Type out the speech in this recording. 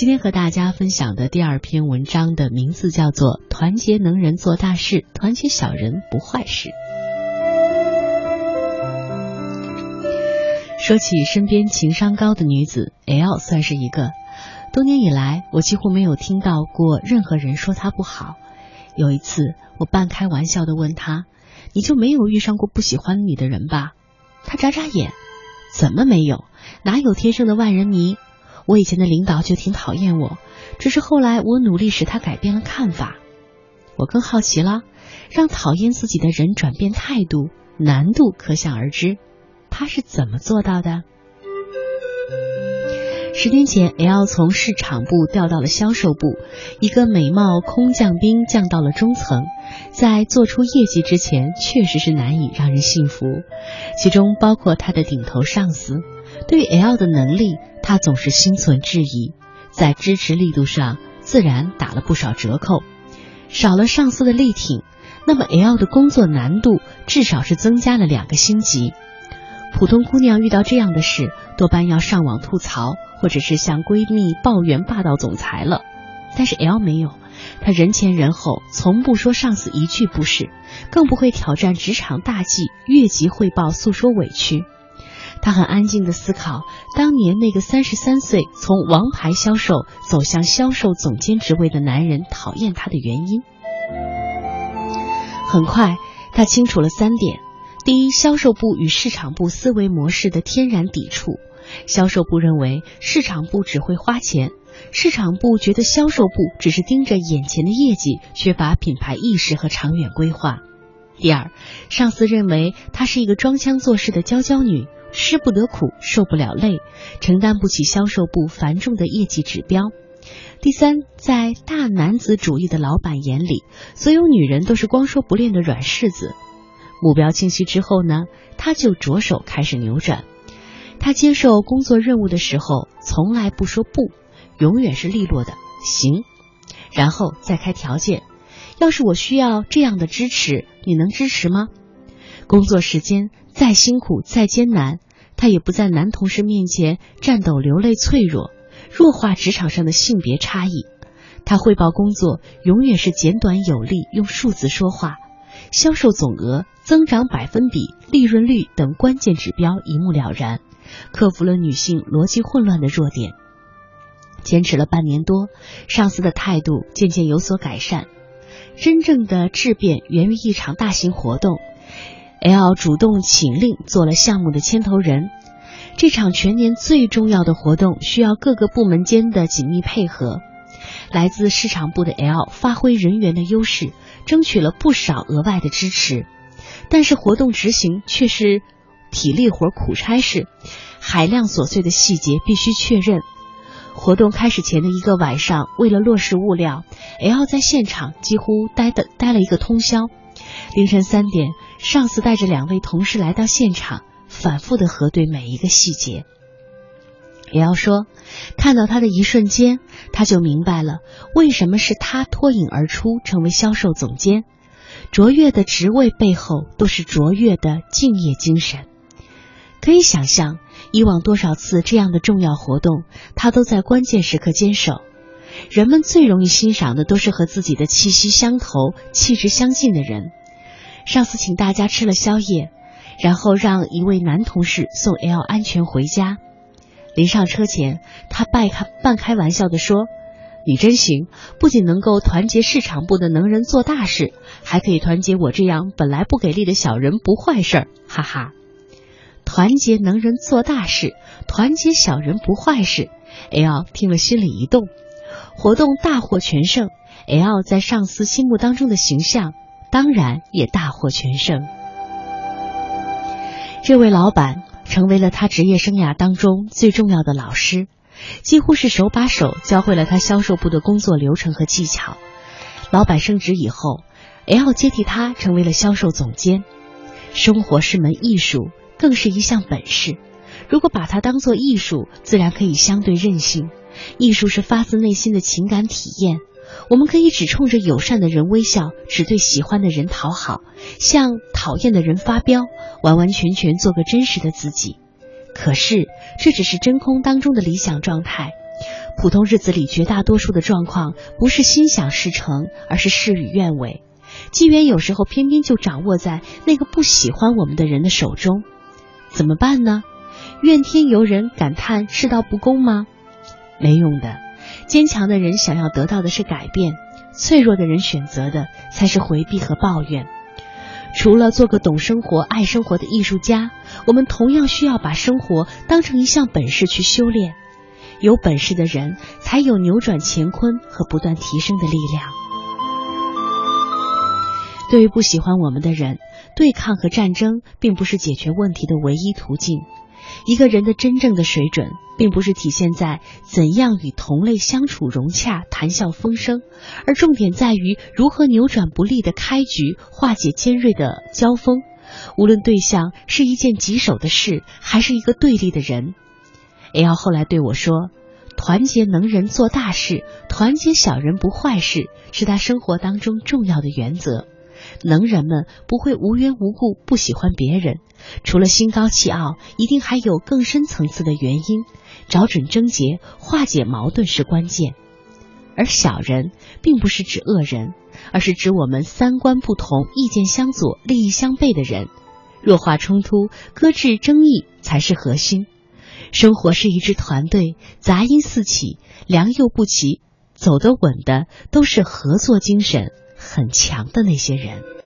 今天和大家分享的第二篇文章的名字叫做《团结能人做大事，团结小人不坏事》。说起身边情商高的女子，L 算是一个。多年以来，我几乎没有听到过任何人说她不好。有一次，我半开玩笑的问她：“你就没有遇上过不喜欢你的人吧？”她眨眨眼：“怎么没有？哪有天生的万人迷？我以前的领导就挺讨厌我，只是后来我努力使他改变了看法。”我更好奇了，让讨厌自己的人转变态度，难度可想而知。他是怎么做到的？十年前，L 从市场部调到了销售部，一个美貌空降兵降到了中层，在做出业绩之前，确实是难以让人信服。其中包括他的顶头上司，对于 L 的能力，他总是心存质疑，在支持力度上自然打了不少折扣。少了上司的力挺，那么 L 的工作难度至少是增加了两个星级。普通姑娘遇到这样的事，多半要上网吐槽，或者是向闺蜜抱怨霸道总裁了。但是 L 没有，她人前人后从不说上司一句不是，更不会挑战职场大忌，越级汇报诉说委屈。他很安静的思考，当年那个三十三岁从王牌销售走向销售总监职位的男人讨厌他的原因。很快，他清楚了三点。第一，销售部与市场部思维模式的天然抵触。销售部认为市场部只会花钱，市场部觉得销售部只是盯着眼前的业绩，缺乏品牌意识和长远规划。第二，上司认为她是一个装腔作势的娇娇女，吃不得苦，受不了累，承担不起销售部繁重的业绩指标。第三，在大男子主义的老板眼里，所有女人都是光说不练的软柿子。目标清晰之后呢，他就着手开始扭转。他接受工作任务的时候，从来不说不，永远是利落的行，然后再开条件。要是我需要这样的支持，你能支持吗？工作时间再辛苦再艰难，他也不在男同事面前颤抖流泪脆弱，弱化职场上的性别差异。他汇报工作永远是简短有力，用数字说话。销售总额、增长百分比、利润率等关键指标一目了然，克服了女性逻辑混乱的弱点。坚持了半年多，上司的态度渐渐有所改善。真正的质变源于一场大型活动，L 主动请令做了项目的牵头人。这场全年最重要的活动需要各个部门间的紧密配合。来自市场部的 L 发挥人员的优势。争取了不少额外的支持，但是活动执行却是体力活、苦差事，海量琐碎的细节必须确认。活动开始前的一个晚上，为了落实物料，L 在现场几乎待的待了一个通宵。凌晨三点，上司带着两位同事来到现场，反复的核对每一个细节。也要说：“看到他的一瞬间，他就明白了为什么是他脱颖而出成为销售总监。卓越的职位背后都是卓越的敬业精神。可以想象，以往多少次这样的重要活动，他都在关键时刻坚守。人们最容易欣赏的都是和自己的气息相投、气质相近的人。上司请大家吃了宵夜，然后让一位男同事送 L 安全回家。”临上车前，他半开半开玩笑的说：“你真行，不仅能够团结市场部的能人做大事，还可以团结我这样本来不给力的小人不坏事儿。”哈哈，团结能人做大事，团结小人不坏事。L 听了心里一动，活动大获全胜，L 在上司心目当中的形象当然也大获全胜。这位老板。成为了他职业生涯当中最重要的老师，几乎是手把手教会了他销售部的工作流程和技巧。老板升职以后，L 接替他成为了销售总监。生活是门艺术，更是一项本事。如果把它当做艺术，自然可以相对任性。艺术是发自内心的情感体验。我们可以只冲着友善的人微笑，只对喜欢的人讨好，向讨厌的人发飙，完完全全做个真实的自己。可是这只是真空当中的理想状态，普通日子里绝大多数的状况，不是心想事成，而是事与愿违。机缘有时候偏偏就掌握在那个不喜欢我们的人的手中，怎么办呢？怨天尤人，感叹世道不公吗？没用的。坚强的人想要得到的是改变，脆弱的人选择的才是回避和抱怨。除了做个懂生活、爱生活的艺术家，我们同样需要把生活当成一项本事去修炼。有本事的人，才有扭转乾坤和不断提升的力量。对于不喜欢我们的人，对抗和战争并不是解决问题的唯一途径。一个人的真正的水准，并不是体现在怎样与同类相处融洽、谈笑风生，而重点在于如何扭转不利的开局，化解尖锐的交锋。无论对象是一件棘手的事，还是一个对立的人，L 后来对我说：“团结能人做大事，团结小人不坏事，是他生活当中重要的原则。”能人们不会无缘无故不喜欢别人，除了心高气傲，一定还有更深层次的原因。找准症结，化解矛盾是关键。而小人并不是指恶人，而是指我们三观不同、意见相左、利益相悖的人。弱化冲突，搁置争议才是核心。生活是一支团队，杂音四起，良莠不齐，走得稳的都是合作精神。很强的那些人。